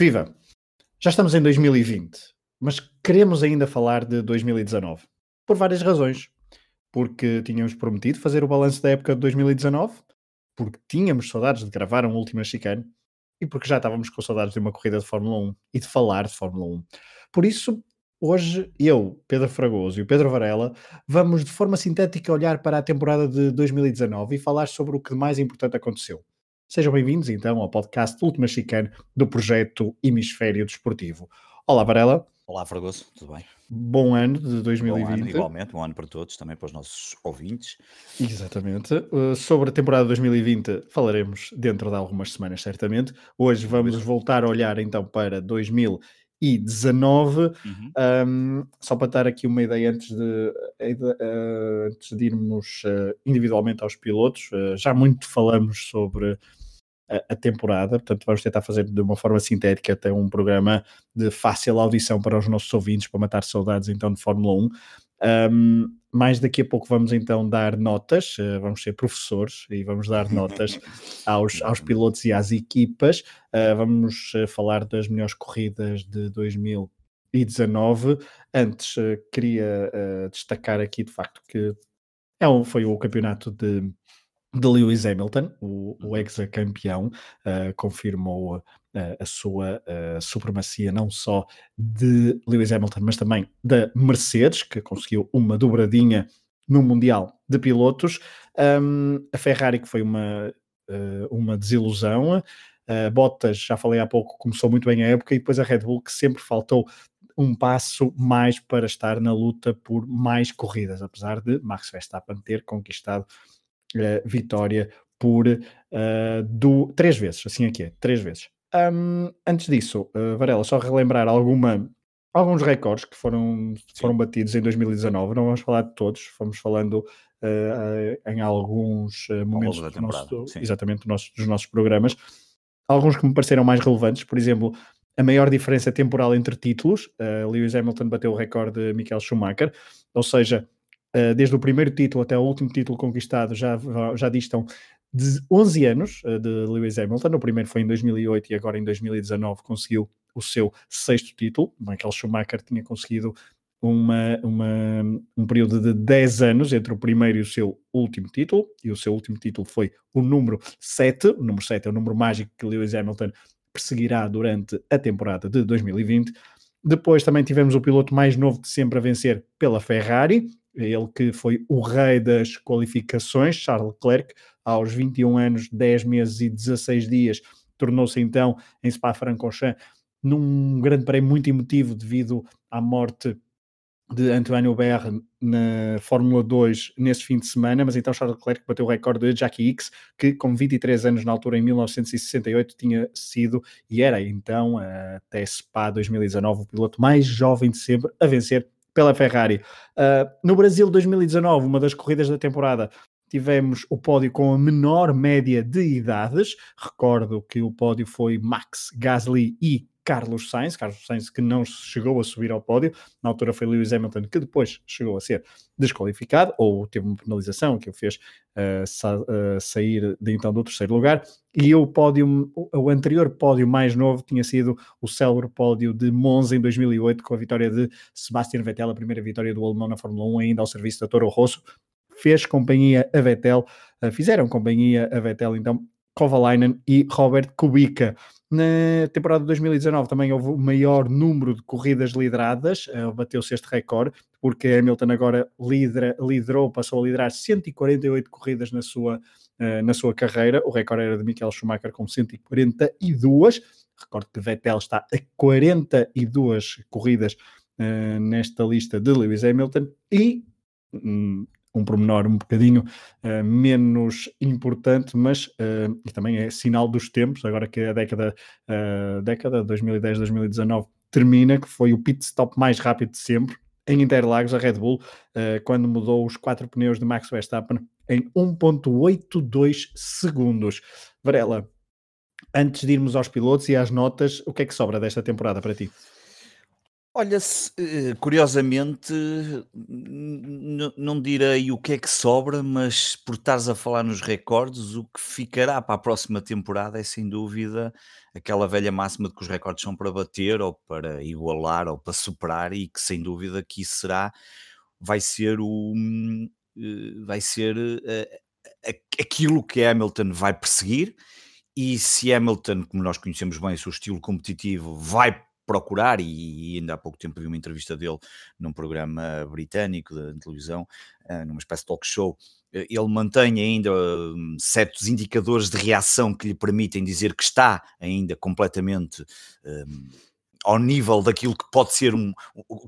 Viva! Já estamos em 2020, mas queremos ainda falar de 2019. Por várias razões. Porque tínhamos prometido fazer o balanço da época de 2019, porque tínhamos saudades de gravar um último chicane e porque já estávamos com saudades de uma corrida de Fórmula 1 e de falar de Fórmula 1. Por isso, hoje eu, Pedro Fragoso e o Pedro Varela vamos de forma sintética olhar para a temporada de 2019 e falar sobre o que de mais importante aconteceu. Sejam bem-vindos então ao podcast Última Chicane do projeto Hemisfério Desportivo. Olá, Varela. Olá, Fragoso, tudo bem? Bom ano de 2020. Bom ano, igualmente, bom ano para todos, também para os nossos ouvintes. Exatamente. Uh, sobre a temporada 2020 falaremos dentro de algumas semanas, certamente. Hoje vamos voltar a olhar então para 2019. Uhum. Um, só para dar aqui uma ideia antes de, uh, antes de irmos uh, individualmente aos pilotos, uh, já muito falamos sobre a, temporada, portanto vamos tentar fazer de uma forma sintética até um programa de fácil audição para os nossos ouvintes, para matar saudades então de Fórmula 1. Um, mais daqui a pouco vamos então dar notas, uh, vamos ser professores e vamos dar notas aos, aos pilotos e às equipas. Uh, vamos uh, falar das melhores corridas de 2019. Antes, queria destacar aqui de facto que é um, foi o campeonato de de Lewis Hamilton, o, o uhum. ex-campeão, uh, confirmou uh, a sua uh, supremacia não só de Lewis Hamilton, mas também da Mercedes, que conseguiu uma dobradinha no Mundial de Pilotos. Um, a Ferrari, que foi uma, uma desilusão. Bottas, já falei há pouco, começou muito bem a época, e depois a Red Bull, que sempre faltou um passo mais para estar na luta por mais corridas, apesar de Max Verstappen ter conquistado uh, vitória por uh, do, três vezes, assim aqui é, três vezes. Um, antes disso, uh, Varela, só relembrar alguma, alguns recordes que foram, foram batidos em 2019, não vamos falar de todos, fomos falando uh, em alguns momentos do nosso, exatamente, do nosso, dos nossos programas. Alguns que me pareceram mais relevantes, por exemplo, a maior diferença temporal entre títulos, Lewis Hamilton bateu o recorde de Michael Schumacher, ou seja, uh, desde o primeiro título até o último título conquistado, já, já distam de 11 anos uh, de Lewis Hamilton. O primeiro foi em 2008 e agora em 2019 conseguiu o seu sexto título. Michael Schumacher tinha conseguido uma, uma, um período de 10 anos entre o primeiro e o seu último título, e o seu último título foi o número 7. O número 7 é o número mágico que Lewis Hamilton perseguirá durante a temporada de 2020. Depois também tivemos o piloto mais novo de sempre a vencer pela Ferrari, ele que foi o rei das qualificações, Charles Leclerc, aos 21 anos, 10 meses e 16 dias, tornou-se então em Spa-Francorchamps num grande prémio muito emotivo devido à morte de Antoine Hubert na Fórmula 2 nesse fim de semana, mas então Charles Leclerc bateu o recorde de Jackie Hicks, que com 23 anos na altura, em 1968, tinha sido e era então, até Spa 2019, o piloto mais jovem de sempre a vencer pela Ferrari. Uh, no Brasil 2019, uma das corridas da temporada, tivemos o pódio com a menor média de idades. Recordo que o pódio foi Max Gasly e Carlos Sainz, Carlos Sainz que não chegou a subir ao pódio, na altura foi Lewis Hamilton que depois chegou a ser desqualificado, ou teve uma penalização que o fez uh, sa uh, sair de, então do terceiro lugar, e o pódio, o anterior pódio mais novo tinha sido o célebre pódio de Monza em 2008, com a vitória de Sebastian Vettel, a primeira vitória do alemão na Fórmula 1, ainda ao serviço da Toro Rosso, fez companhia a Vettel, uh, fizeram companhia a Vettel, então Kovalainen e Robert Kubica. Na temporada de 2019 também houve o maior número de corridas lideradas, uh, bateu-se este recorde, porque Hamilton agora lidera, liderou, passou a liderar 148 corridas na sua, uh, na sua carreira, o recorde era de Michael Schumacher com 142, recordo que Vettel está a 42 corridas uh, nesta lista de Lewis Hamilton, e um, pormenor um bocadinho uh, menos importante, mas uh, e também é sinal dos tempos, agora que a década, uh, década 2010-2019 termina, que foi o pit stop mais rápido de sempre, em Interlagos, a Red Bull, quando mudou os quatro pneus de Max Verstappen em 1.82 segundos. Varela, antes de irmos aos pilotos e às notas, o que é que sobra desta temporada para ti? Olha, eh, curiosamente, não direi o que é que sobra, mas por estares a falar nos recordes, o que ficará para a próxima temporada é sem dúvida aquela velha máxima de que os recordes são para bater ou para igualar ou para superar e que sem dúvida que isso será, vai ser o eh, vai ser eh, aquilo que Hamilton vai perseguir e se Hamilton, como nós conhecemos bem, o seu estilo competitivo vai procurar, e, ainda há pouco tempo vi uma entrevista dele num programa britânico de, de televisão, uh, numa espécie de talk show, uh, ele mantém ainda uh, certos indicadores de reação que lhe permitem dizer que está ainda completamente hum, ao nível daquilo que pode ser um,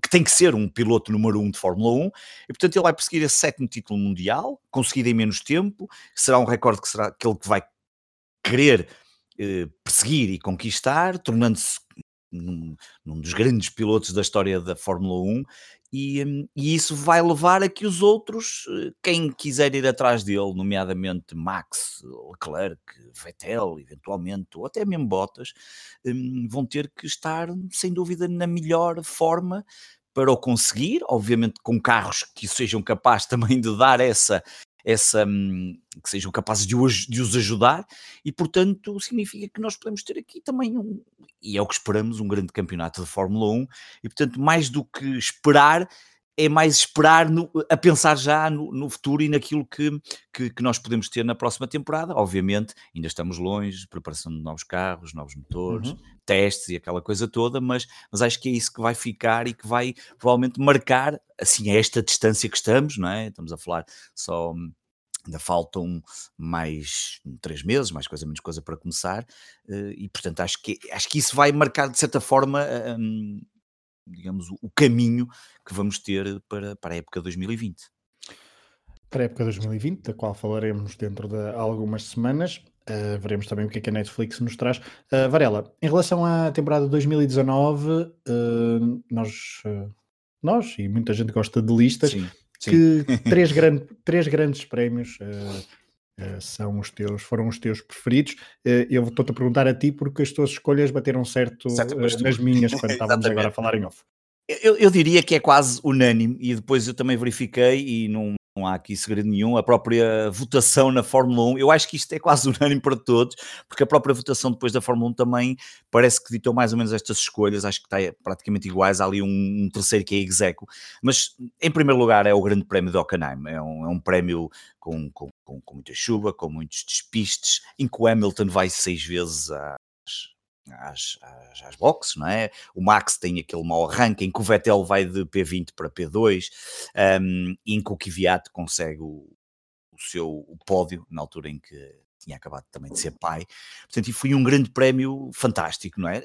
que tem que ser um piloto número um de Fórmula 1, e portanto ele vai perseguir esse sétimo título mundial, conseguido em menos tempo, será um recorde que será aquele que vai querer eh, perseguir e conquistar, tornando-se num, num, dos grandes pilotos da história da Fórmula 1, e, hum, e, isso vai levar a que os outros, eh, quem quiser ir atrás dele, nomeadamente Max, Leclerc, Vettel, eventualmente, ou até mesmo Bottas, hum, vão ter que estar, sem dúvida, na melhor forma para o conseguir, obviamente com carros que sejam capazes também de dar essa, essa, hum, que sejam capazes de os, de os ajudar, e portanto significa que nós podemos ter aqui também um, e é o que esperamos, um grande campeonato de Fórmula 1, e portanto, mais do que esperar, é mais esperar no, a pensar já no, no futuro e naquilo que, que, que, nós podemos ter na próxima temporada. Obviamente, ainda estamos longe, preparação de novos carros, novos motores, uhum. testes e aquela coisa toda, mas, mas acho que é isso que vai ficar e que vai provavelmente marcar assim esta distância que estamos, não é? Estamos a falar só ainda faltam mais três meses, mais coisa, menos coisa para começar, eh, e portanto acho que, acho que isso vai marcar de certa forma, um, digamos, o caminho que vamos ter para, para a época 2020. Para a época 2020, da qual falaremos dentro de algumas semanas, uh, veremos também o que é que a Netflix nos traz. Uh, Varela, em relação à temporada 2019, uh, nós, nós e muita gente gosta de listas. Sim que três, grande, três grandes prémios são os teus, foram os teus preferidos. Uh, eu estou-te a perguntar a ti porque as tuas escolhas bateram certo, certo nas minhas quando estávamos agora a falar em off. Eu, eu, diria que é quase unânime e depois eu também verifiquei e não, não há aqui segredo nenhum, a própria votação na Fórmula 1, eu acho que isto é quase unânime para todos, porque a própria votação depois da Fórmula 1 também parece que ditou mais ou menos estas escolhas, acho que está praticamente iguais, há ali um, um terceiro que é execo, mas em primeiro lugar é o grande prémio de Hockenheim, é um, é um prémio com, com, com, com muita chuva, com muitos despistes, em que o Hamilton vai seis vezes às, às, às, às boxes, não é? O Max tem aquele mau arranque em que o Vettel vai de P20 para P2, um, e em que o Kvyat consegue o, o seu o pódio, na altura em que tinha acabado também de ser pai. Portanto, e foi um grande prémio fantástico, não é?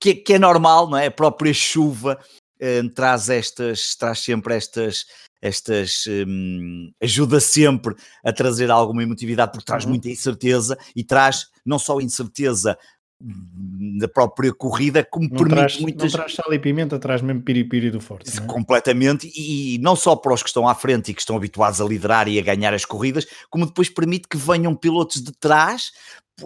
Que, que é normal, não é? A própria chuva um, traz estas, traz sempre estas, estas um, ajuda sempre a trazer alguma emotividade porque traz uhum. muita incerteza e traz não só incerteza da própria corrida, como não permite traz, muitas... Não traz sal e pimenta, traz mesmo piripiri do forte. É? Completamente, e não só para os que estão à frente e que estão habituados a liderar e a ganhar as corridas, como depois permite que venham pilotos de trás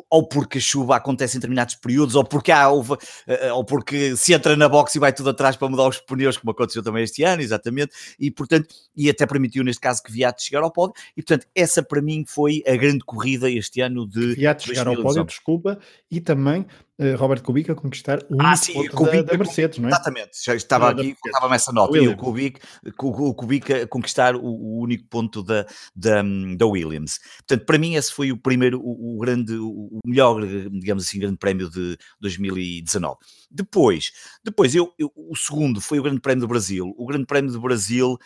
ou porque a chuva acontece em determinados períodos, ou porque há, ou, eh, ou porque se entra na box e vai tudo atrás para mudar os pneus, como aconteceu também este ano, exatamente, e portanto, e até permitiu neste caso que Viato chegar ao pódio, e portanto, essa para mim foi a grande corrida este ano de Viato chegar ao pódio, desculpa, e também uh, Robert Kubica conquistar o ah, sim, Kubica, da, da, Mercedes, não é? Exatamente, já estava aqui, estava essa nota, e o Kubica, o Kubica conquistar o, o, único ponto da, da, da Williams. Portanto, para mim esse foi o primeiro, o, o grande, o melhor, digamos assim, grande prémio de 2019. Depois, depois eu, eu, o segundo foi o Grande Prémio do Brasil. O Grande Prémio do Brasil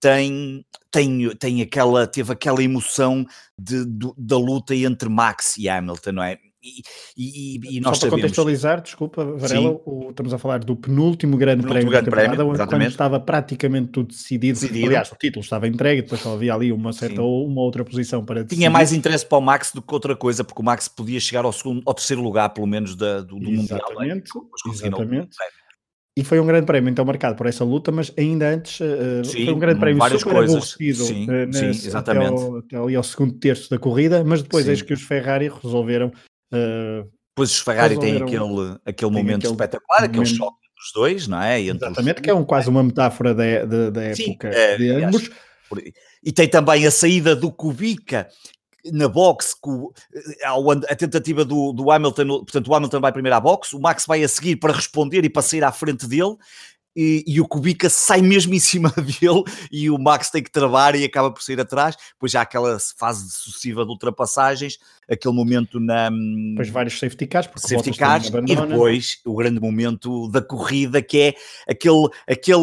tem, tem, tem aquela, teve aquela emoção de, de, da luta entre Max e Hamilton, não é? E, e, e nós Só para sabemos... contextualizar, desculpa, Varela, o, estamos a falar do penúltimo grande penúltimo prémio grande da temporada, quando estava praticamente tudo decidido. decidido. Aliás, o título estava entregue, depois só havia ali uma certa ou uma outra posição para decidir. Tinha mais interesse para o Max do que outra coisa, porque o Max podia chegar ao, segundo, ao terceiro lugar, pelo menos, da, do, do exatamente, Mundial. Exatamente. E foi um grande prémio então marcado por essa luta, mas ainda antes uh, sim, foi um grande prémio super coisas. aborrecido sim, uh, nesse, sim, exatamente. Até, ao, até ali ao segundo terço da corrida, mas depois eis que os Ferrari resolveram Uh, pois os Ferrari têm aquele, aquele momento aquele espetacular, momento, aquele choque dos dois, não é? Entre Exatamente, os... que é um, quase uma metáfora da, da, da época Sim, é, de ambos. E tem também a saída do Kubica na boxe, a tentativa do, do Hamilton, portanto, o Hamilton vai primeiro à boxe, o Max vai a seguir para responder e para sair à frente dele, e, e, o Kubica sai mesmo em cima dele e o Max tem que travar e acaba por sair atrás. Depois já aquela fase sucessiva de ultrapassagens, aquele momento na. Depois vários safety cars, porque safety cars, e depois o grande momento da corrida que é aquele, aquele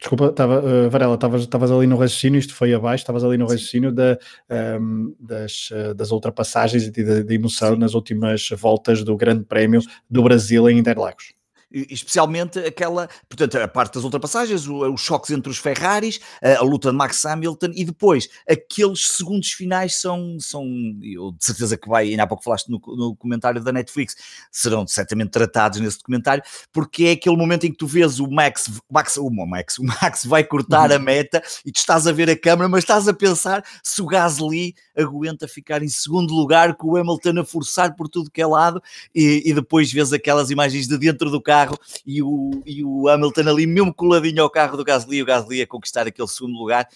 Desculpa, tava, uh, Varela, estavas ali no raciocínio, isto foi abaixo, estavas ali no raciocínio da, um, ehm, das, uh, das ultrapassagens e da emoção Sim. nas últimas voltas do Grande Prémio do Brasil em Interlagos especialmente aquela, portanto, a parte das ultrapassagens, os choques entre os Ferraris, a, luta de Max Hamilton e depois aqueles segundos finais são, são eu de certeza que vai, ainda há pouco falaste no, no comentário da Netflix, serão certamente tratados nesse documentário, porque é aquele momento em que tu vês o Max, Max, o Max, o Max vai cortar a uhum. meta e tu estás a ver a câmera, mas estás a pensar se o Gasly aguenta ficar em segundo lugar com o Hamilton a forçar por tudo que é lado e, e depois vês aquelas imagens de dentro do carro carro e o, e o Hamilton ali mesmo coladinho ao carro do Gasly, o Gasly a conquistar aquele segundo lugar,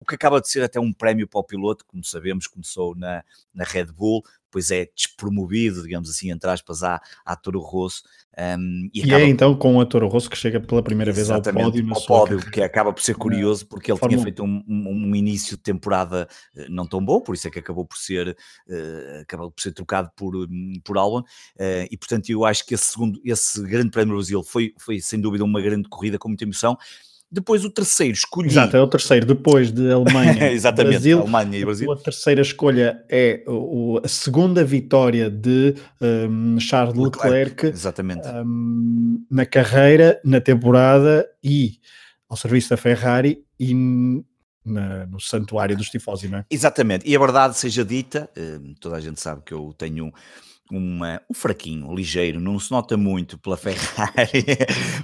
o que acaba de ser até um prémio para o piloto, como sabemos, começou na, na Red Bull, depois é despromovido, digamos assim, entre aspas, à, à Toro Rosso. Um, e, e é acaba... é então com a Toro Rosso que chega pela primeira vez ao pódio. Ao pódio, que acaba por ser curioso, porque ele Fórmula... tinha feito um, um, início de temporada eh, não tão bom, por isso é que acabou por ser, uh, acabou por ser trocado por, hum, por Albon. Uh, e portanto, eu acho que esse, segundo, esse grande prémio do Brasil foi, foi sem dúvida uma grande corrida com muita emoção. Depois o terceiro escolhi. Exato, é o terceiro, depois de Alemanha Exatamente, Brasil. Alemanha e Brasil. A terceira escolha é o, a segunda vitória de um, Charles Leclerc, Exatamente. Um, na carreira, na temporada e ao serviço da Ferrari e na, no santuário dos tifosi, não é? Exatamente, e a verdade seja dita, hum, toda a gente sabe que eu tenho uma, um fraquinho, ligeiro, não se nota muito pela Ferrari,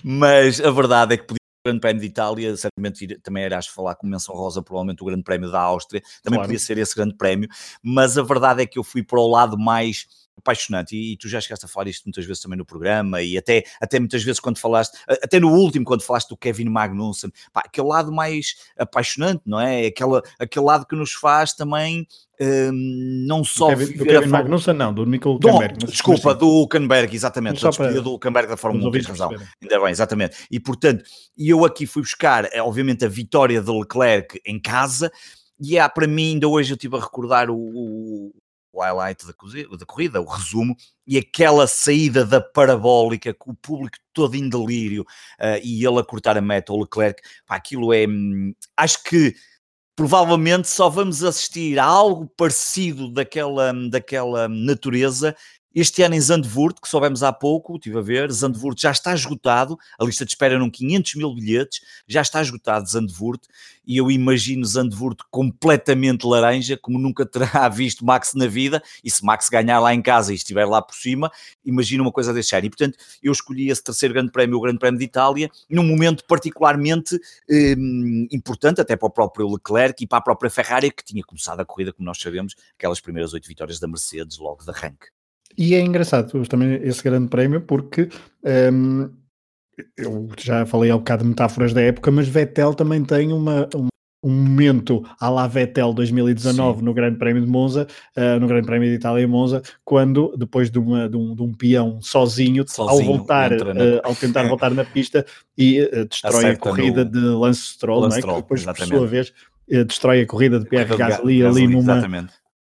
mas a verdade é que Grande Prémio de Itália, certamente também irás falar com menção rosa, provavelmente o Grande Prémio da Áustria, também claro. podia ser esse Grande Prémio, mas a verdade é que eu fui para o lado mais apaixonante e, e, tu já chegaste a falar isto muitas vezes também no programa e até, até muitas vezes quando falaste, até no último quando falaste do Kevin Magnussen, pá, aquele lado mais apaixonante, não é? Aquela, aquele lado que nos faz também um, não só do Kevin, do Kevin Magnussen, não, do Michael Hulkenberg. Desculpa, do Hulkenberg, exatamente, da para... do Hulkenberg da Fórmula 1, tens razão, ainda bem, exatamente. E portanto, eu aqui fui buscar, eh, obviamente, a vitória de Leclerc em casa, e há para mim, ainda hoje eu estive a recordar o, o highlight da, da corrida, o resumo, e aquela saída da parabólica com o público todo em delírio uh, e ele a cortar a meta, o Leclerc, pá, aquilo é. Hum, acho que provavelmente só vamos assistir a algo parecido daquela, daquela natureza este ano em Zandvoort, que soubemos há pouco, estive a ver, Zandvoort já está esgotado, a lista de espera eram 500 mil bilhetes, já está esgotado Zandvoort, e eu imagino Zandvoort completamente laranja, como nunca terá visto Max na vida, e se Max ganhar lá em casa e estiver lá por cima, imagino uma coisa desse género. E portanto, eu escolhi esse terceiro grande prémio, o Grande Prémio de Itália, num momento particularmente eh, importante, até para o próprio Leclerc e para a própria Ferrari, que tinha começado a corrida, como nós sabemos, aquelas primeiras oito vitórias da Mercedes logo de arranque. E é engraçado também esse grande prémio porque um, eu já falei há um bocado de metáforas da época, mas Vettel também tem uma, um, um momento à la Vettel 2019 Sim. no Grande Prémio de Monza, uh, no Grande Prémio de Itália em Monza, quando depois de, uma, de, um, de um peão sozinho, sozinho ao voltar, uh, ao tentar voltar na pista e uh, destrói Acerta a corrida no... de Lance Stroll, Lance Stroll, é? que depois exatamente. por sua vez destrói a corrida de Pierre Gasly ali numa,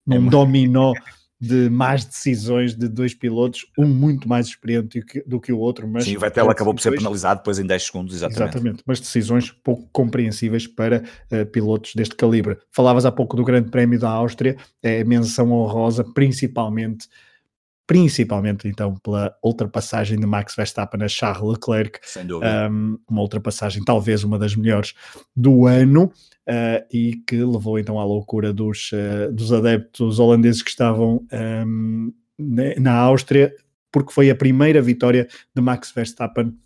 num é dominó de más decisões de dois pilotos, um muito mais experiente do que o outro. Mas Sim, o Vettel acabou por ser penalizado depois em 10 segundos, exatamente. Exatamente, mas decisões pouco compreensíveis para uh, pilotos deste calibre. Falavas há pouco do Grande Prémio da Áustria, é menção honrosa, principalmente principalmente então pela ultrapassagem de Max Verstappen a Charles Leclerc, Sem dúvida. Um, uma ultrapassagem talvez uma das melhores do ano uh, e que levou então à loucura dos, uh, dos adeptos holandeses que estavam um, na Áustria, porque foi a primeira vitória de Max Verstappen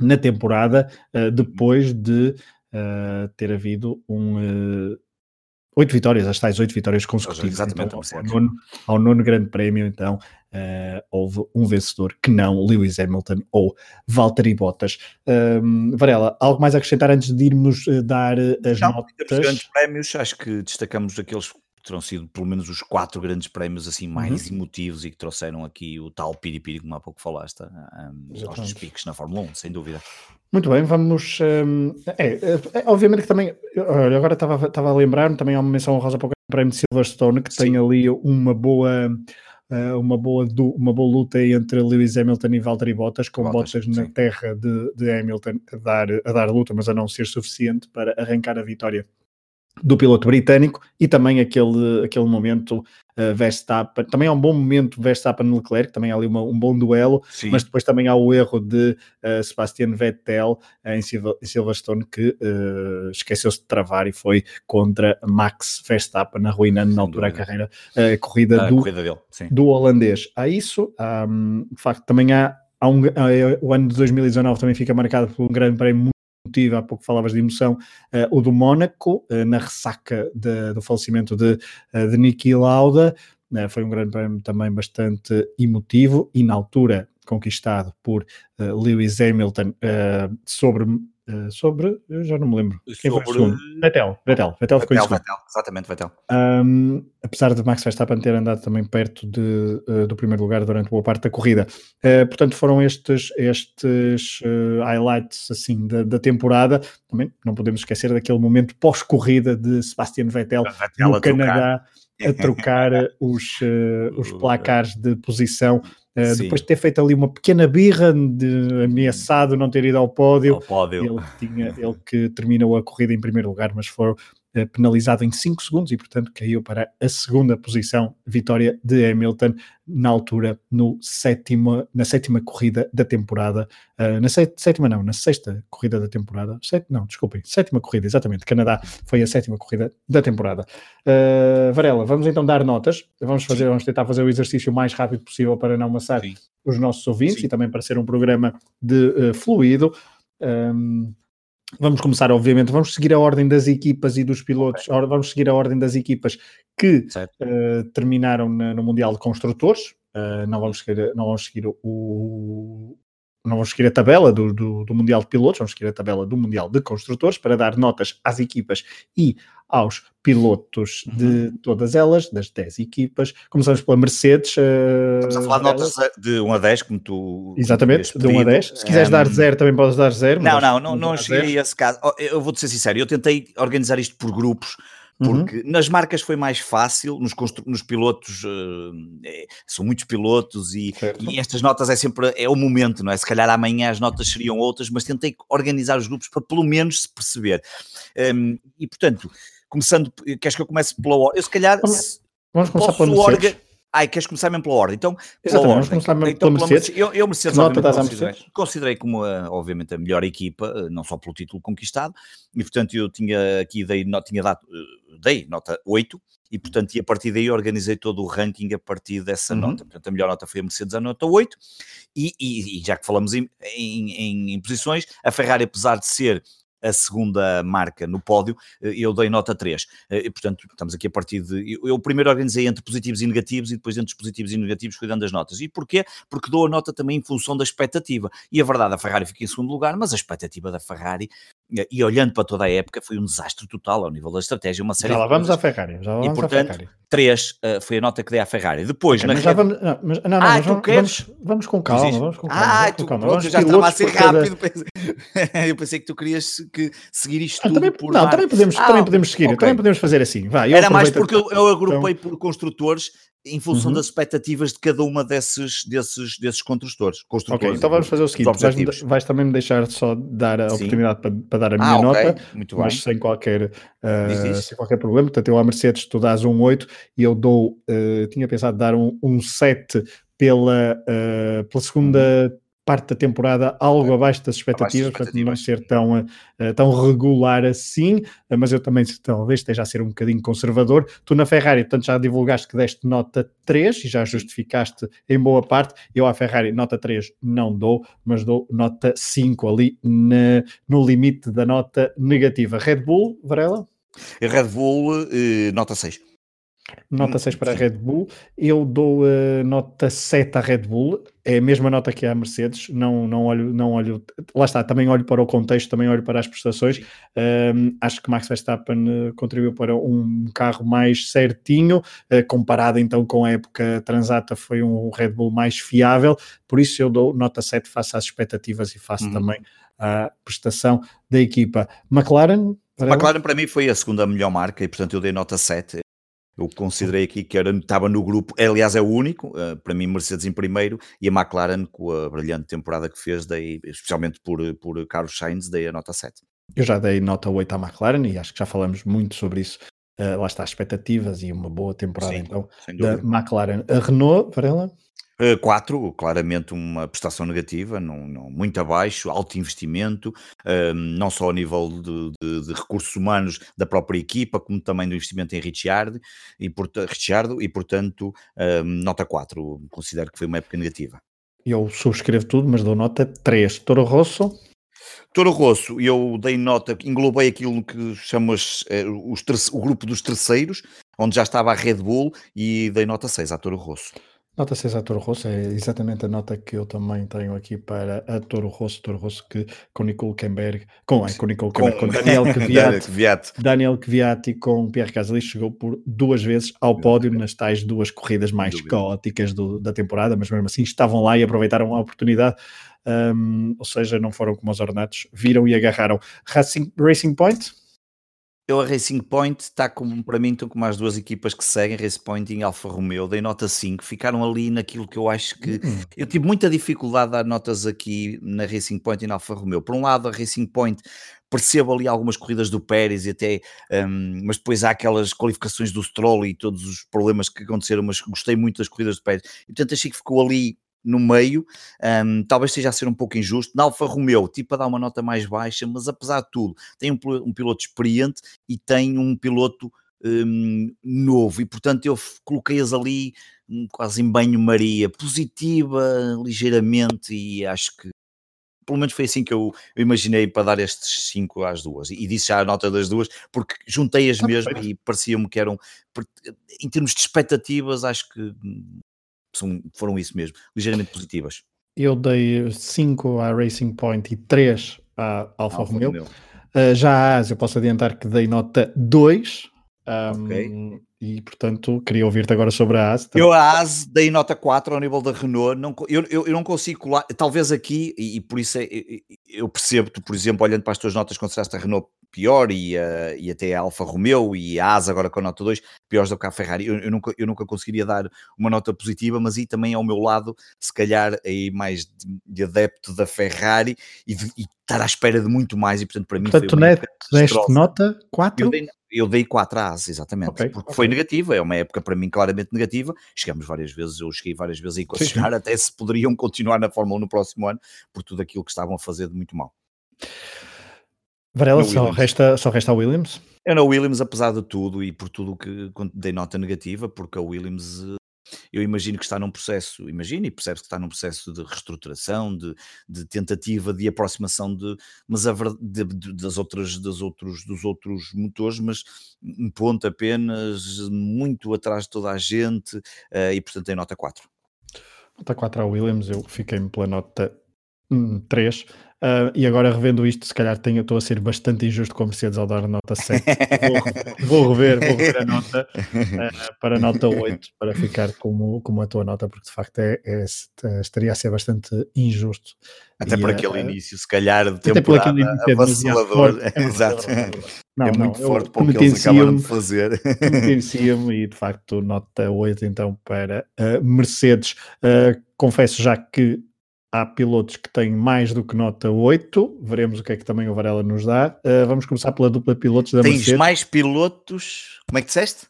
na temporada, uh, depois de ter havido um oito vitórias, as tais oito vitórias consecutivas. Exatamente, então, ao, nono, ao nono grande prémio, então, uh, houve um vencedor que não Lewis Hamilton ou Valtteri Bottas. Um, Varela, algo mais a acrescentar antes de irmos uh, dar as não, notas? grandes prémios, acho que destacamos aqueles terão sido pelo menos os quatro grandes prémios assim mais uhum. emotivos e que trouxeram aqui o tal piripiri, como há pouco falaste, um, aos piques na Fórmula 1, sem dúvida. Muito bem, vamos. Um, é, é, é, obviamente que também. Olha, agora estava, estava a lembrar-me, também há uma menção rosa para o Prémio de Silverstone, que Sim. tem ali uma boa. Uh, uma, boa uma boa luta entre Lewis Hamilton e Valtteri Bottas, com Bottas, Bottas na terra de, de Hamilton a dar, a dar luta, mas a não ser suficiente para arrancar a vitória do piloto britânico e também aquele, aquele momento uh, Verstappen, também é um bom momento Verstappen-Leclerc, também há ali uma, um bom duelo, Sim. mas depois também há o erro de uh, Sebastian Vettel uh, em, em, Silverstone que esqueceu-se de travar e foi contra Max Verstappen, arruinando na altura a carreira, a corrida, a do, corrida dele, do holandês. Há isso, um, de facto também há, há um, o ano de 2019 também fica marcado por um grande prémio motivo, há pouco falavas de emoção, uh, o do Mónaco, uh, na ressaca de, do falecimento de, uh, de Niki Lauda, foi um grande prémio também bastante emotivo e na altura conquistado por Lewis Hamilton sobre sobre, eu já não me lembro. Quem sobre... foi o segundo? Vettel, Vettel, Vettel ficou Vettel, Vettel, exatamente, Vettel. Um, apesar de Max Verstappen ter andado também perto de, uh, do primeiro lugar durante boa parte da corrida. Uh, portanto, foram estes, estes highlights assim da, da, temporada. Também não podemos esquecer daquele momento pós-corrida de Sebastian Vettel, Vettel no Canadá a trocar os, os placares de posição Uh, depois de ter feito ali uma pequena birra de ameaçado não ter ido ao pódio, ao pódio. Ele, tinha, ele que terminou a corrida em primeiro lugar, mas foi eh, penalizado em 5 segundos e, portanto, caiu para a segunda posição, vitória de Hamilton, na altura, no sétima, na sétima corrida da temporada. Uh, na sétima, não, na sexta corrida da temporada. Não, desculpem, sétima corrida, exatamente. Canadá foi a sétima corrida da temporada. Uh, Varela, vamos então dar notas. Vamos, fazer, vamos tentar fazer o exercício o mais rápido possível para não amassar Sim. os nossos ouvintes Sim. e também para ser um programa de uh, fluido. Um, Vamos começar, obviamente, vamos seguir a ordem das equipas e dos pilotos, okay. vamos seguir a ordem das equipas que uh, terminaram na, no Mundial de Construtores, uh, não, vamos seguir, não vamos seguir o, não vamos seguir a tabela do, do, do, Mundial de Pilotos, vamos seguir a tabela do Mundial de Construtores para dar notas às equipas e aos pilotos uhum. de todas elas, das 10 equipas. Começamos pela Mercedes. Uh, Estamos a falar de notas de 1 a 10, como tu. Exatamente, de 1 a 10. Se quiseres um... dar 0, também podes dar 0. Não, não, não, não cheguei a esse caso. Oh, eu vou-te ser sincero, eu tentei organizar isto por grupos. Porque uhum. nas marcas foi mais fácil, nos, nos pilotos uh, é, são muitos pilotos e, e, estas notas é sempre é o momento, não é? Se calhar amanhã as notas seriam outras, mas tentei organizar os grupos para pelo menos se perceber. Um, e portanto, começando, queres que eu comece pela ordem? Eu se calhar vamos, vamos começar pela Mercedes. Ai, queres começar mesmo pela ordem? Então, ordem. vamos começar mesmo então, pela Mercedes. Eu, eu Mercedes, nota considerei, Mercedes? considerei como, a, obviamente, a melhor equipa, eh, não só pelo título conquistado, e portanto eu tinha aqui, dei, não, tinha dado, eh, dei nota 8, e portanto, e a partir daí organizei todo o ranking a partir dessa uhum. nota. Portanto, a melhor nota foi a Mercedes, a nota 8, e, e, e já que falamos em, em, em, em posições, a Ferrari, apesar de ser a segunda marca no pódio, eh, eu dei nota 3. Eh, e, portanto, estamos aqui a partir de. Eu, primeiro organizei entre positivos e negativos e depois entre os positivos e negativos fui dando as notas. E porquê? Porque dou a nota também em função da expectativa. E a verdade, a Ferrari fica em segundo lugar, mas a expectativa da Ferrari e olhando para toda a época, foi um desastre total ao nível da estratégia. Uma série já lá vamos à Ferrari. Já vamos e, portanto, à Ferrari. 3 uh, foi a nota que dei à Ferrari. Depois, okay, na já vamos, não, mas, não, não, ah, tu vamos? Vamos, vamos, com calma. Vamos com calma. Ah, tu, calma. Pronto, já estava a ser rápido. Cada... eu pensei que tu querias que seguir isto ah, tudo também, por Não, também podemos, ah, também podemos seguir. Okay. Também podemos fazer assim. Vai, Era mais porque eu, eu agrupei então... por construtores em função uhum. das expectativas de cada uma desses, desses, desses construtores. Ok, então vamos fazer o seguinte: vais, vais, também me deixar só dar a Sim. oportunidade para, para, dar a minha ah, nota, okay. Muito mas sem qualquer, uh, sem qualquer problema. Portanto, eu à Mercedes tu dás um 8 e eu dou, uh, tinha pensado dar um, um 7 pela, uh, pela segunda. Uhum parte da temporada algo abaixo das expectativas, para não ser tão, uh, tão regular assim, uh, mas eu também talvez esteja a ser um bocadinho conservador. Tu na Ferrari, portanto, já divulgaste que deste nota 3 e já justificaste em boa parte. Eu à Ferrari nota 3 não dou, mas dou nota 5 ali na, no limite da nota negativa. Red Bull, Varela? Red Bull, eh, nota 6. Nota 6 para a Red Bull. Eu dou uh, nota 7 à Red Bull. É a mesma nota que a Mercedes. Não, não, olho, não olho. Lá está, também olho para o contexto, também olho para as prestações. Um, acho que Max Verstappen uh, contribuiu para um carro mais certinho, uh, comparado então com a época transata, foi um Red Bull mais fiável. Por isso eu dou nota 7 face às expectativas e face uhum. também à prestação da equipa. McLaren. McLaren para mim foi a segunda melhor marca e portanto eu dei nota 7 eu considerei aqui que era, estava no grupo, aliás é o único, uh, para mim Mercedes em primeiro e a McLaren com a brilhante temporada que fez, dei, especialmente por, por Carlos Sainz, dei a nota 7. Eu já dei nota 8 à McLaren e acho que já falamos muito sobre isso. Uh, lá está, expectativas e uma boa temporada Sim, então da McLaren. A Renault, Varela? 4, claramente uma prestação negativa, não, não, muito abaixo, alto investimento, um, não só a nível de, de, de, recursos humanos da própria equipa, como também do investimento em Richard, e, Richard, e portanto, um, nota 4, considero que foi uma época negativa. Eu subscrevo tudo, mas dou nota 3. Toro Rosso? Toro Rosso, eu dei nota, englobei aquilo que chamas eh, os, o grupo dos terceiros, onde já estava a Red Bull, e dei nota 6 à Toro Rosso. Nota 6 a Toro Rosso é exatamente a nota que eu também tenho aqui para a Toro Rosso, Toro Rosso que com Nicole Kemberg, com, é, com Nicole Kemberg, com, com Daniel Kvyat, Daniel Kvyat e com Pierre Gasly chegou por duas vezes ao pódio nas tais duas corridas mais caóticas do, da temporada, mas mesmo assim estavam lá e aproveitaram a oportunidade, um, ou seja, não foram como os ornatos, viram e agarraram. Racing, Racing Point? Eu a Racing Point está como para mim estão como as duas equipas que seguem, Racing Point e Alfa Romeo, dei nota 5, ficaram ali naquilo que eu acho que uhum. eu tive muita dificuldade a dar notas aqui na Racing Point e na Alfa Romeo. Por um lado, a Racing Point percebo ali algumas corridas do Pérez e até, um, mas depois há aquelas qualificações do Stroll e todos os problemas que aconteceram, mas gostei muito das corridas do Pérez. E portanto achei que ficou ali no meio, um, talvez esteja a ser um pouco injusto. Na Alfa Romeo, tipo a dar uma nota mais baixa, mas apesar de tudo, tem um, um piloto experiente e tem um piloto um, novo, e portanto eu coloquei-as ali hum, quase em banho-maria, positiva, ligeiramente, e acho que pelo menos foi assim que eu, eu, imaginei para dar estes 5 às duas. E, disse já a nota das duas, porque juntei-as ah, mesmo e parecia-me que eram, em termos de expectativas, acho que hum, são, foram isso mesmo, ligeiramente positivas. Eu dei 5 à Racing Point e 3 à Alfa, Alfa Romeo. Romeo. Uh, já a eu posso adiantar que dei nota 2. Um, ok. E portanto, queria ouvir-te agora sobre a AS. Eu a AS dei nota 4 ao nível da Renault. Não, eu, eu, eu não consigo colar, talvez aqui, e, e por isso é, eu percebo, tu, por exemplo, olhando para as tuas notas, consideraste a Renault pior e, uh, e até a Alfa Romeo e a AS agora com a nota 2, piores do que a Ferrari. Eu, eu, nunca, eu nunca conseguiria dar uma nota positiva, mas aí também ao meu lado, se calhar aí mais de, de adepto da Ferrari e, de, e, estar à espera de muito mais e portanto para mim portanto, foi tu deste nota 4? Eu dei, eu dei 4 AS, exatamente, okay, porque okay. foi negativa, é uma época para mim claramente negativa, chegamos várias vezes, eu cheguei várias vezes a questionar até se poderiam continuar na Fórmula 1 no próximo ano, por tudo aquilo que estavam a fazer de muito mal. Varela, só resta, só resta a Williams? É na Williams, apesar de tudo e por tudo que dei nota negativa, porque a Williams eu imagino que está num processo, imagino e percebe que está num processo de reestruturação, de, de tentativa de aproximação de, mas a, de, de, das outras, das outros, dos outros motores, mas um ponto apenas, muito atrás de toda a gente, uh, e portanto tem nota 4. Nota 4 à Williams, eu fiquei-me pela nota 3. Uh, e agora revendo isto, se calhar tenho, estou a ser bastante injusto com a Mercedes ao dar nota 7. vou, vou, rever, vou rever a nota uh, para nota 8, para ficar como, como a tua nota, porque de facto é, é, estaria a ser bastante injusto. Até e, por aquele uh, início, se calhar, de temporada início, avassalador. É Exato. Não, é não, muito forte para o que eles acabaram de fazer. Conhecia-me e de facto nota 8 então para Mercedes. confesso já que Há pilotos que têm mais do que nota 8. Veremos o que é que também o Varela nos dá. Uh, vamos começar pela dupla pilotos da Tens Mercedes. mais pilotos. Como é que disseste?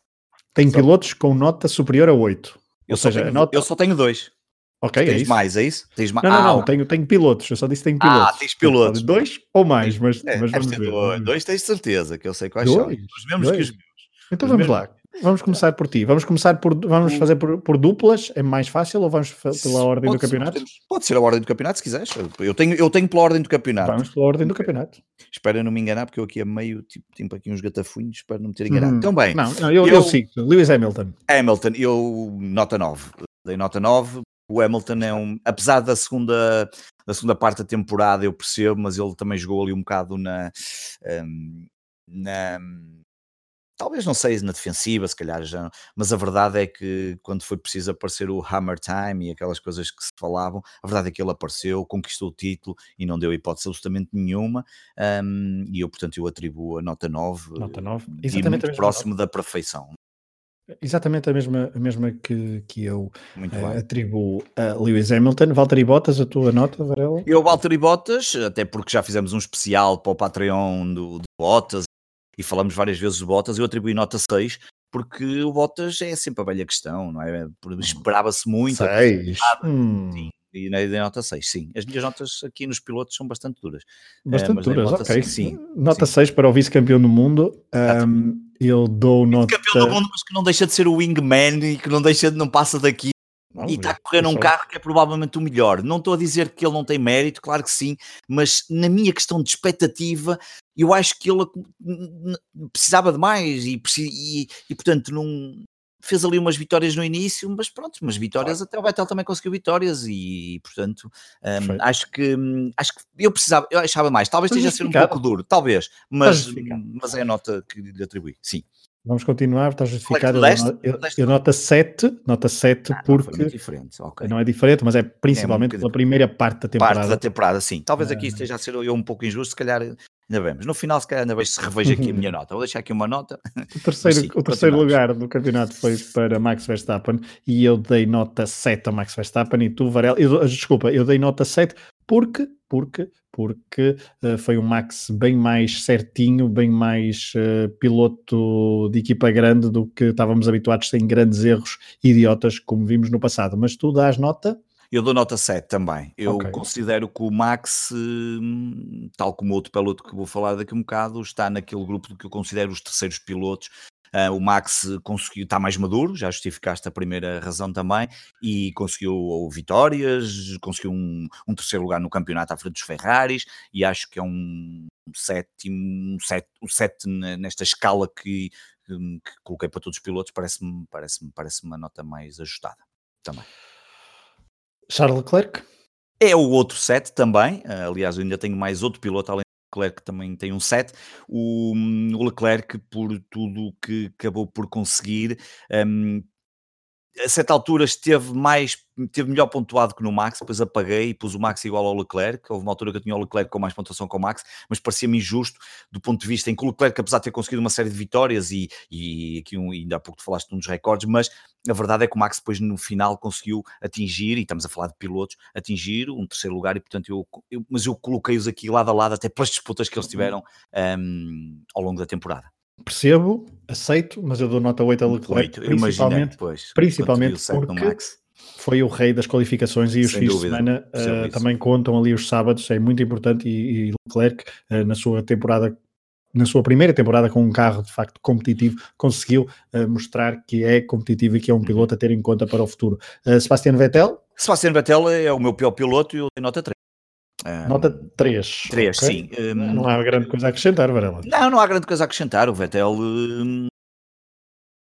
Tem só... pilotos com nota superior a 8. Eu, Ou seja, tenho, nota... eu só tenho dois. Ok, tens é isso. mais, é isso? Tens ma... Não, não, ah, não, tenho, tenho pilotos, eu só disse tenho pilotos. Ah, tens pilotos. Dois ou mais, mas, é, mas vamos ver. Dois, dois tens certeza, que eu sei quais dois, são. Os mesmos dois. que os meus. Então os vamos mesmos. lá. Vamos começar por ti. Vamos começar por vamos fazer por, por duplas, é mais fácil ou vamos pela ordem pode, do campeonato? Pode ser a ordem do campeonato se quiseres. Eu tenho, eu tenho pela ordem do campeonato. Vamos pela ordem do campeonato. Espero não me enganar, porque eu aqui a meio tipo, tenho aqui uns gatafunhos, espero não me ter enganado. Hum, então, bem. Não, não eu, eu, eu sigo. Lewis Hamilton. Hamilton, eu nota 9. Dei nota 9. O Hamilton é um. Apesar da segunda, da segunda parte da temporada, eu percebo, mas ele também jogou ali um bocado na. Um, na talvez não sei na defensiva, se calhar já, mas a verdade é que quando foi preciso aparecer o Hammer Time e aquelas coisas que se falavam, a verdade é que ele apareceu, conquistou o título e não deu hipótese absolutamente nenhuma, um, e eu, portanto, eu atribuo a nota 9, nota 9. Exatamente muito próximo nota. da perfeição. Exatamente a mesma, a mesma que, que eu uh, atribuo a Lewis Hamilton. Valtteri Bottas, a tua nota, Varela? Eu, Valtteri Bottas, até porque já fizemos um especial para o Patreon do, do Bottas e falamos várias vezes do Bottas, eu atribuí nota 6, porque o Bottas é sempre a velha questão, não é? Hum. Esperava-se muito. 6? Hum. Sim, e na nota 6, sim. As minhas notas aqui nos pilotos são bastante duras. Bastante uh, duras, ok. sim, nota sim. 6 para o vice-campeão do mundo. Um, eu dou nota... Campeão do mundo, mas que não deixa de ser o wingman e que não deixa de, não passa daqui não, e está a correr num carro que é provavelmente o melhor. Não estou a dizer que ele não tem mérito, claro que sim, mas na minha questão de expectativa, eu acho que ele precisava de mais e, e, e portanto, não, fez ali umas vitórias no início, mas pronto, umas vitórias, até o Vettel também conseguiu vitórias e, portanto, um, acho que acho que eu precisava, eu achava mais, talvez esteja a ser um pouco duro, talvez, mas, mas é a nota que lhe atribuí, sim. Vamos continuar, está justificado. Eu, eu, eu nota 7, nota 7 ah, porque. Não, diferente. Okay. não é diferente, mas é principalmente é pela primeira parte da temporada. Parte da temporada, sim. Talvez aqui ah. esteja a ser eu um pouco injusto, se calhar ainda vemos. No final, se calhar ainda vejo se revejo aqui a minha nota. Vou deixar aqui uma nota. O terceiro, sim, o terceiro lugar do campeonato foi para Max Verstappen e eu dei nota 7 a Max Verstappen e tu, Varela. Eu, desculpa, eu dei nota 7 porque, porque, porque uh, foi um Max bem mais certinho, bem mais uh, piloto de equipa grande do que estávamos habituados sem grandes erros idiotas como vimos no passado. Mas tu dás nota? Eu dou nota 7 também. Eu okay. considero que o Max, hum, tal como outro piloto que vou falar daqui a um bocado, está naquele grupo que eu considero os terceiros pilotos Uh, o Max conseguiu estar mais maduro, já justificaste a primeira razão também, e conseguiu vitórias, conseguiu um, um terceiro lugar no campeonato à frente dos Ferraris, e acho que é um sétimo, um sete, um sete nesta escala que, que, coloquei para todos os pilotos, parece-me parece parece uma nota mais ajustada também. Charles Leclerc? É o outro set também, aliás eu ainda tenho mais outro piloto além Leclerc também tem um 7. O, o Leclerc, por tudo que acabou por conseguir, um, a certa altura esteve mais, teve melhor pontuado que no Max, depois apaguei e pus o Max igual ao Leclerc, houve uma altura que eu tinha o Leclerc com mais pontuação que o Max, mas parecia-me injusto do ponto de vista em que o Leclerc, apesar de ter conseguido uma série de vitórias e, e aqui um, ainda há pouco falaste de um dos recordes, mas a verdade é que o Max depois no final conseguiu atingir, e estamos a falar de pilotos, atingir um terceiro lugar e portanto eu, eu mas eu coloquei-os aqui lado a lado até pelas disputas que eles uhum. tiveram um, ao longo da temporada percebo, aceito, mas eu dou nota 8 a Leclerc, 8, principalmente, pois, principalmente porque foi o rei das qualificações e os fins de semana uh, também contam ali os sábados, é muito importante e, e Leclerc uh, na sua temporada na sua primeira temporada com um carro de facto competitivo, conseguiu uh, mostrar que é competitivo e que é um uhum. piloto a ter em conta para o futuro. Uh, Sebastian Vettel? Sebastian Vettel é o meu pior piloto e eu dei nota 3. Nota 3. 3, okay. sim. Um, não há grande coisa a acrescentar, Varela. Não, não há grande coisa a acrescentar. O Vettel um,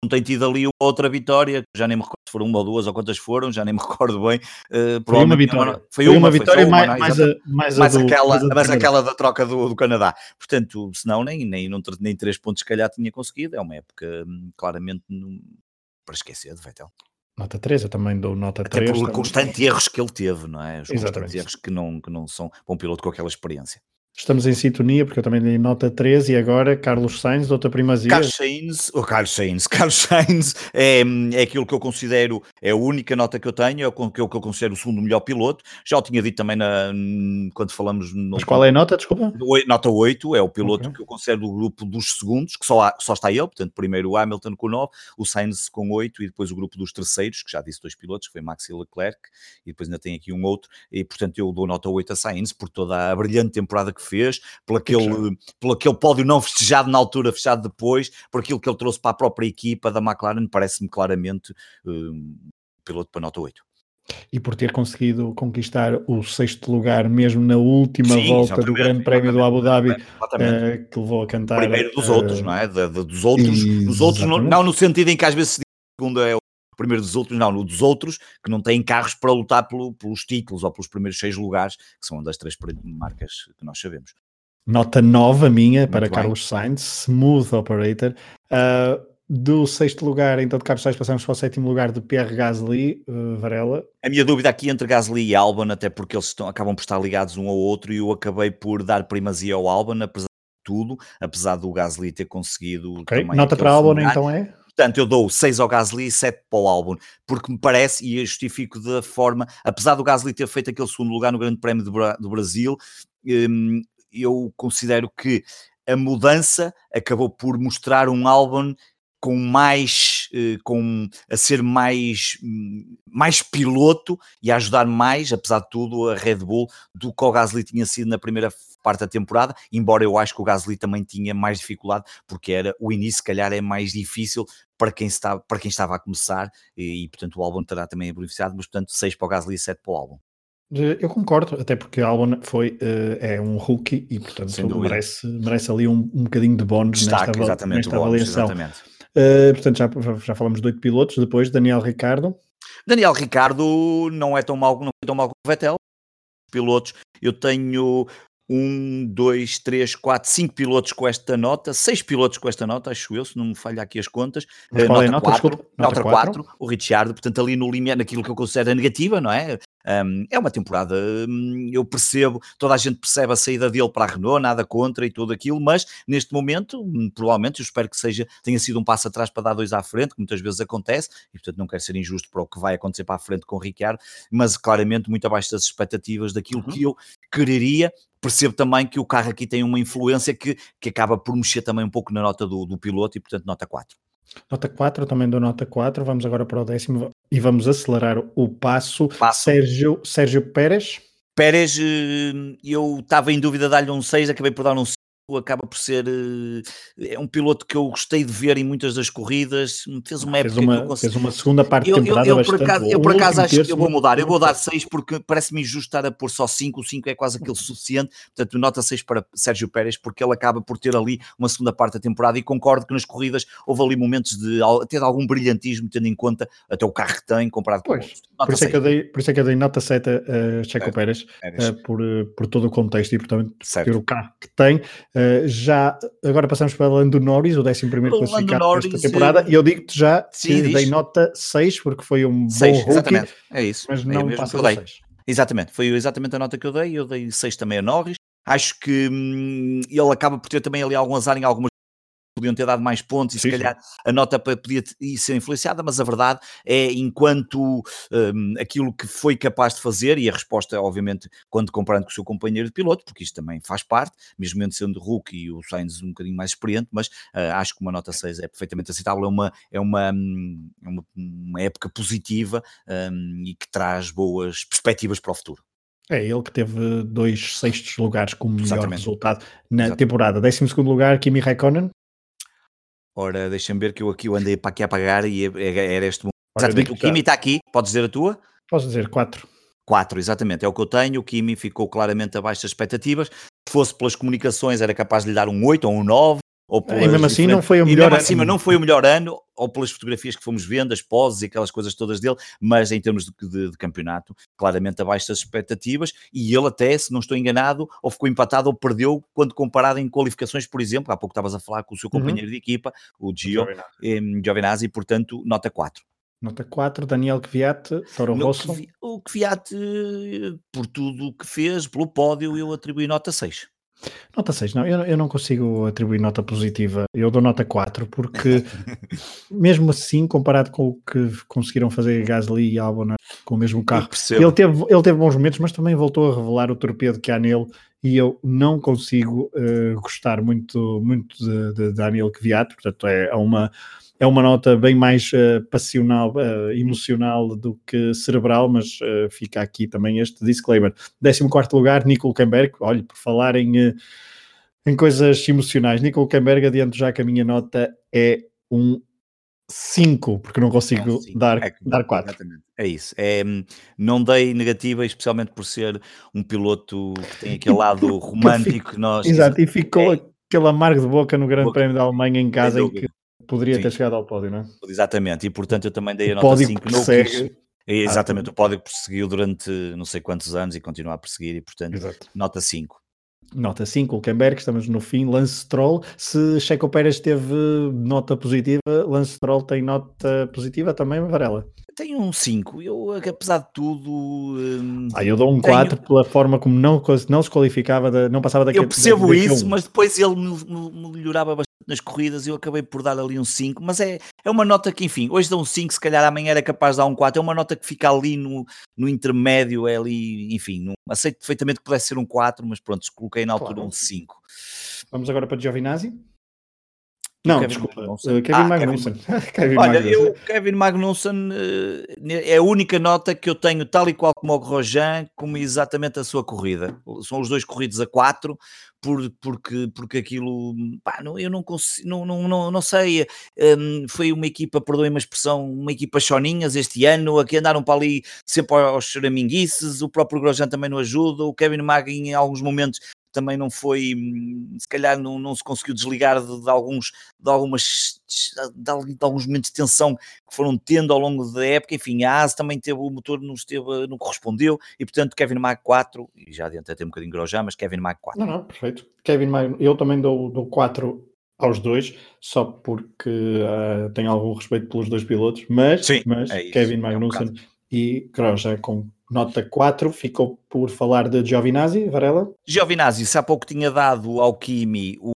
não tem tido ali outra vitória, já nem me recordo se foram uma ou duas ou quantas foram, já nem me recordo bem. Uh, foi uma vitória. Foi, foi uma, vitória foi mais, uma, mais, a, mais, mais, do, aquela, mais, mais aquela da troca do, do Canadá. Portanto, senão nem, nem, nem, nem três pontos se calhar tinha conseguido. É uma época hum, claramente para esquecer de Vettel. Nota 3, eu também dou nota Até 3. Pelos constantes erros que ele teve, não é? Os constantes erros que não, que não são para um piloto com aquela experiência. Estamos em sintonia, porque eu também dei nota 13 e agora Carlos Sainz, outra primazia. Carlos Sainz, o oh, Carlos Sainz, Carlos Sainz é, é aquilo que eu considero, é a única nota que eu tenho, é o que eu, considero o segundo melhor piloto. Já o tinha dito também na, quando falamos. No, Mas qual é a nota, desculpa? Nota 8, é o piloto okay. que eu considero do grupo dos segundos, que só, há, só está ele, portanto, primeiro o Hamilton com 9, o Sainz com 8 e depois o grupo dos terceiros, que já disse dois pilotos, que foi Max e Leclerc, e depois ainda tem aqui um outro, e portanto eu dou nota 8 a Sainz por toda a brilhante temporada que que fez, por aquele, por aquele pódio não festejado na altura, fechado depois, por aquilo que ele trouxe para a própria equipa da McLaren, parece-me claramente um, piloto para nota 8. E por ter conseguido conquistar o sexto lugar, mesmo na última Sim, volta do Grande Prémio do Abu Dhabi, uh, que levou a cantar. Primeiro dos uh, outros, não é? De, de, dos outros, dos outros não, não, no sentido em que às vezes o segundo é o primeiro dos outros, não, no dos outros que não têm carros para lutar pelo, pelos títulos ou pelos primeiros seis lugares, que são das três marcas que nós sabemos. Nota nova minha Muito para bem. Carlos Sainz, Smooth Operator. Uh, do sexto lugar, então, de Carlos Sainz, passamos para o sétimo lugar de Pierre Gasly, uh, Varela. A minha dúvida aqui entre Gasly e Albon, até porque eles estão, acabam por estar ligados um ao outro, e eu acabei por dar primazia ao Albon, apesar de tudo, apesar do Gasly ter conseguido. Okay. Nota para Albon, então é? Portanto, eu dou 6 ao Gasly e 7 para o Albon, porque me parece, e eu justifico da forma, apesar do Gasly ter feito aquele segundo lugar no Grande Prémio do, Bra do Brasil, um, eu considero que a mudança acabou por mostrar um Albon com mais, eh, com, a ser mais, mais piloto e a ajudar mais, apesar de tudo, a Red Bull do que o Gasly tinha sido na primeira parte da temporada, embora eu acho que o Gasly também tinha mais dificuldade, porque era o início, se calhar, é mais difícil para quem, está, para quem estava a começar, e, e portanto o álbum terá também beneficiado, mas portanto 6 para o Gasly e 7 para o álbum. Eu concordo, até porque o Albon foi, uh, é um rookie e portanto merece, merece ali um, um bocadinho de bónus nesta, nesta avaliação. Exatamente. Uh, portanto, já, já falamos de oito pilotos. Depois, Daniel Ricardo. Daniel Ricardo não é tão mal, não é tão mal como o Vettel. Pilotos, eu tenho um, dois, três, quatro, cinco pilotos com esta nota, seis pilotos com esta nota, acho eu, se não me falha aqui as contas. Mas qual nota, é nota? Quatro, nota, nota 4, o Richard, portanto, ali no limite, naquilo que eu considero a negativa, não é? Um, é uma temporada, um, eu percebo, toda a gente percebe a saída dele para a Renault, nada contra e tudo aquilo, mas neste momento, hum, provavelmente, eu espero que seja, tenha sido um passo atrás para dar dois à frente, que muitas vezes acontece, e portanto não quero ser injusto para o que vai acontecer para a frente com o Ricciardo, mas claramente muito abaixo das expectativas daquilo uhum. que eu quereria, percebo também que o carro aqui tem uma influência que, que acaba por mexer também um pouco na nota do, do piloto e portanto nota 4. Nota 4, também dou nota 4. Vamos agora para o décimo e vamos acelerar o passo. passo. Sérgio, Sérgio Pérez. Pérez, eh, eu estava em dúvida de dar-lhe um 6, acabei por dar um 5 acaba por ser eh, é um piloto que eu gostei de ver em muitas das corridas, fez uma época fez uma, que eu fez uma segunda parte eu, temporada eu, eu, por acaso, eu por acaso acho que eu vou mudar, eu vou dar 6 porque parece-me injusto estar a pôr só 5, o 5 é quase aquele suficiente, portanto nota 6 para Sérgio Pérez porque ele acaba por ter ali uma segunda parte da temporada e concordo que nas corridas houve ali momentos de até de algum brilhantismo tendo em conta até o carro que tem comparado com pois, por isso, é que eu dei, por isso é que eu dei nota 7 a Checo é, Pérez, uh, por, por todo o contexto e portanto ter o carro que tem Uh, já agora passamos para Lando Norris, o 11 classificado desta temporada, e eu digo-te já Sim, que dei nota 6 porque foi um 6, bom rookie, exatamente. é isso. Mas é não é passa 6. Exatamente, foi exatamente a nota que eu dei, eu dei 6 também a Norris. Acho que hum, ele acaba por ter também ali algum azar em algumas podiam ter dado mais pontos e sim, se calhar sim. a nota podia ser influenciada, mas a verdade é enquanto um, aquilo que foi capaz de fazer, e a resposta, obviamente, quando comparando com o seu companheiro de piloto, porque isto também faz parte, mesmo sendo Hulk e o Sainz um bocadinho mais experiente, mas uh, acho que uma nota 6 é perfeitamente aceitável, é uma, é uma, hum, é uma, uma época positiva um, e que traz boas perspectivas para o futuro. É ele que teve dois sextos lugares como melhor Exatamente. resultado na Exatamente. temporada. 12 segundo lugar, Kimi Raikkonen, Ora, deixa-me ver que eu aqui eu andei para aqui a pagar e é, é, era este momento. Exatamente, o Kimi está aqui, podes dizer a tua? Posso dizer 4. 4, exatamente, é o que eu tenho. O Kimi ficou claramente abaixo das expectativas. Se fosse pelas comunicações, era capaz de lhe dar um 8 ou um 9. Ou e mesmo assim não foi o melhor ano. Assim, não foi o melhor ano, ou pelas fotografias que fomos vendo, as poses e aquelas coisas todas dele, mas em termos de, de, de, campeonato, claramente abaixo das expectativas, e ele até, se não estou enganado, ou ficou empatado ou perdeu quando comparado em qualificações, por exemplo, há pouco estavas a falar com o seu uhum. companheiro uhum. de equipa, o Gio Giovinazzi, portanto, nota 4. Nota 4, Daniel Kvyat, Toro Rosso. O Kvyat, por tudo o que fez, pelo pódio, eu atribuí nota 6. Nota 6, não, eu, eu não consigo atribuir nota positiva, eu dou nota 4, porque mesmo assim, comparado com o que conseguiram fazer Gasly e Albon com o mesmo carro, ele teve, ele teve bons momentos, mas também voltou a revelar o torpedo que há nele e eu não consigo uh, gostar muito, muito de, de Daniel Kvyat, portanto é, é uma é uma nota bem mais uh, passional, uh, emocional do que cerebral, mas uh, fica aqui também este disclaimer. 14 lugar, Nico Hulkenberg. Olha, por falar em, em coisas emocionais, Nico Hulkenberg, adianto já que a minha nota é um 5, porque não consigo é, dar, é, dar 4. Exatamente. É isso. É, não dei negativa, especialmente por ser um piloto que tem aquele lado romântico que nós. Exato, e ficou é, aquele amargo de boca no Grande boca. Prémio da Alemanha em casa em que poderia Sim. ter chegado ao pódio, não é? Exatamente, e portanto eu também dei a nota 5. Não quis... É, exatamente, ah, o pódio perseguiu durante não sei quantos anos e continua a perseguir, e portanto, Exato. nota 5. Nota 5, Hulkenberg, estamos no fim. Lance Stroll, se Checo Pérez teve nota positiva, Lance Stroll tem nota positiva também, Varela? Tenho um 5, eu apesar de tudo. Hum, ah, eu dou um tenho... 4 pela forma como não, não se qualificava, da, não passava daquele. Eu percebo da, isso, mas depois ele melhorava bastante nas corridas, eu acabei por dar ali um 5, mas é, é uma nota que, enfim, hoje dá um 5, se calhar amanhã era capaz de dar um 4, é uma nota que fica ali no, no intermédio, é ali, enfim, no, aceito perfeitamente que pudesse ser um 4, mas pronto, coloquei na altura claro. um 5. Vamos agora para Giovinazzi? Não, Kevin desculpa, Magnussen. Kevin ah, Magnussen. Kevin... Olha, Magnussen. eu, Kevin Magnussen uh, é a única nota que eu tenho, tal e qual como o Grosjean, como exatamente a sua corrida. São os dois corridos a 4, por, porque, porque aquilo, pá, não, eu não consigo, não, não, não, não sei, um, foi uma equipa, perdoem-me a expressão, uma equipa choninhas este ano, aqui andaram para ali sempre aos choraminguices, o próprio Grosjean também não ajuda, o Kevin Mag em alguns momentos também não foi, hum, se calhar não, não se conseguiu desligar de, de alguns, de algumas, de, de, alguns momentos de tensão que foram tendo ao longo da época, enfim, a ASE também teve, o motor não, esteve, não correspondeu, e portanto Kevin Mag 4, e já adiantei até um bocadinho Grosjean, mas Kevin Mag 4. Não, não, perfeito. Kevin Mag, eu também dou, dou 4 aos dois, só porque uh, tenho algum respeito pelos dois pilotos, mas, Sim, mas é Kevin Magnussen é um e Grosjean com nota 4, ficou por falar de Giovinazzi, Varela? Giovinazzi, se há pouco tinha dado ao Kimi o,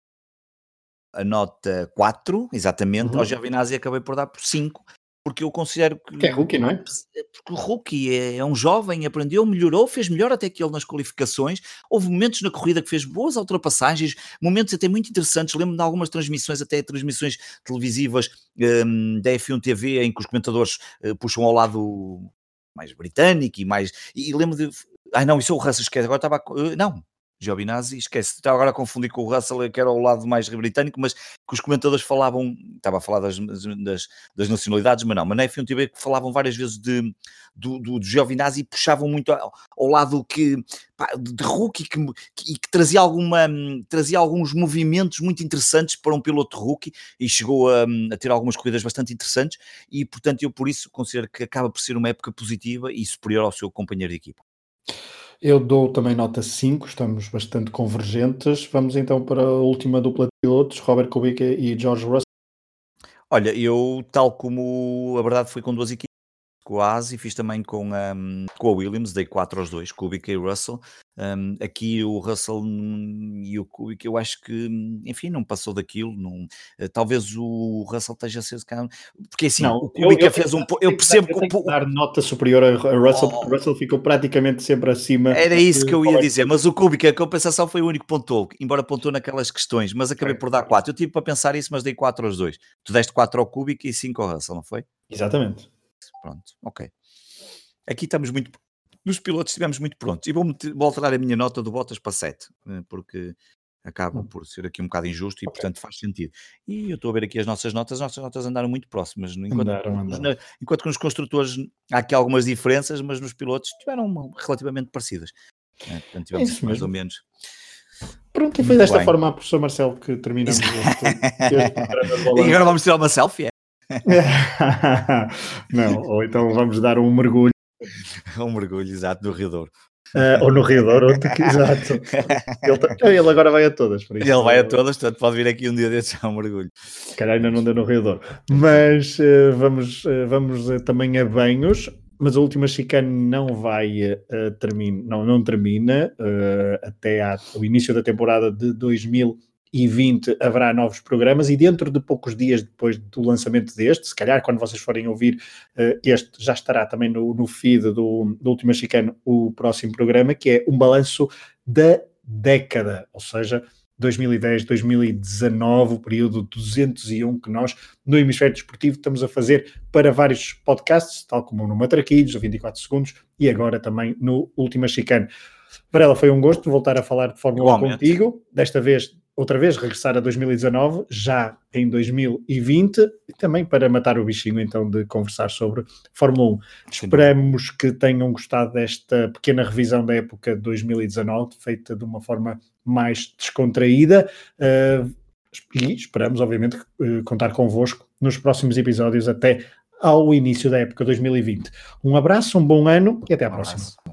a nota 4, exatamente, uhum. ao Giovinazzi acabei por dar por 5, porque eu considero que... Que é rookie, não é? Porque o rookie é, é, um jovem, aprendeu, melhorou, fez melhor até que ele nas qualificações, houve momentos na corrida que fez boas ultrapassagens, momentos até muito interessantes, lembro de algumas transmissões, até transmissões televisivas um, da F1 TV, em que os comentadores uh, puxam ao lado mais britânico e mais. E, lembro de. Ai não, isso é o Russell, esquece. Agora estava. Uh, não, Giovinazzi, esquece, estava agora a confundir com o Russell, que era o lado mais britânico, mas que os comentadores falavam, estava a falar das, das, das nacionalidades, mas não, mas na F1 TV que falavam várias vezes de, do, do, do Giovinazzi e puxavam muito ao, ao lado que, pá, de rookie que, que, que, trazia, alguma, trazia alguns movimentos muito interessantes para um piloto rookie e chegou a, a ter algumas corridas bastante interessantes e portanto eu por isso considero que acaba por ser uma época positiva e superior ao seu companheiro de equipa. Eu dou também nota 5, estamos bastante convergentes. Vamos então para a última dupla de pilotos, Robert Kubica e George Russell. Olha, eu, tal como a verdade foi com duas equipes, a ASI, fiz também com, um, com a Williams, dei 4 aos dois, Kubica e Russell. Um, aqui o Russell e o Kubica, eu acho que, enfim, não passou daquilo. Não, uh, talvez o Russell esteja a ser. Porque assim, não, o Kubica eu, fez um. Eu, eu percebo que. Eu dar nota superior a Russell, oh, porque o. Russell ficou praticamente sempre acima. Era isso que eu ia dizer, mas o Kubica, a compensação foi o único que pontuou, embora pontuou naquelas questões, mas acabei é. por dar 4. Eu tive para pensar isso, mas dei 4 aos dois. Tu deste 4 ao Kubica e 5 ao Russell, não foi? Exatamente. Pronto, ok. Aqui estamos muito. Nos pilotos estivemos muito prontos. E vou, vou alterar a minha nota do Bottas para 7, eh, porque acaba hum. por ser aqui um bocado injusto e, okay. portanto, faz sentido. E eu estou a ver aqui as nossas notas, as nossas notas andaram muito próximas. Enquanto, andaram, andaram. Enquanto que nos construtores há aqui algumas diferenças, mas nos pilotos tiveram relativamente parecidas. É, portanto, tivemos é mais mesmo. ou menos. Pronto, e foi desta bem. forma, professor Marcelo, que terminamos este, este E agora vamos tirar uma selfie, é? não, ou então vamos dar um mergulho. um mergulho, exato, no Rio Douro. Uh, ou no Rio Douro, exato. Ele, ele, agora vai a todas. Por isso. Ele vai a todas, portanto pode vir aqui um dia desses a um mergulho. Calhar ainda não deu no Rio Douro. Mas uh, vamos, uh, vamos também a banhos. Mas a última chicane não vai termina, não, não termina até o início da temporada de 2000 e 20 haverá novos programas e dentro de poucos dias depois do lançamento deste, se calhar quando vocês forem ouvir uh, este, já estará também no, no feed do, do Último Chicano o próximo programa, que é um balanço da década, ou seja, 2010, 2019, o período 201 que nós, no Hemisfério Desportivo, estamos a fazer para vários podcasts, tal como no Matraquilhos, a 24 Segundos, e agora também no Última Chicane. Para ela foi um gosto voltar a falar de Fórmula 1 contigo, desta vez outra vez regressar a 2019, já em 2020, e também para matar o bichinho então de conversar sobre Fórmula 1. Sim. Esperamos que tenham gostado desta pequena revisão da época de 2019, feita de uma forma mais descontraída. Uh, e esperamos, obviamente, uh, contar convosco nos próximos episódios até ao início da época 2020. Um abraço, um bom ano e até à um próxima. Abraço.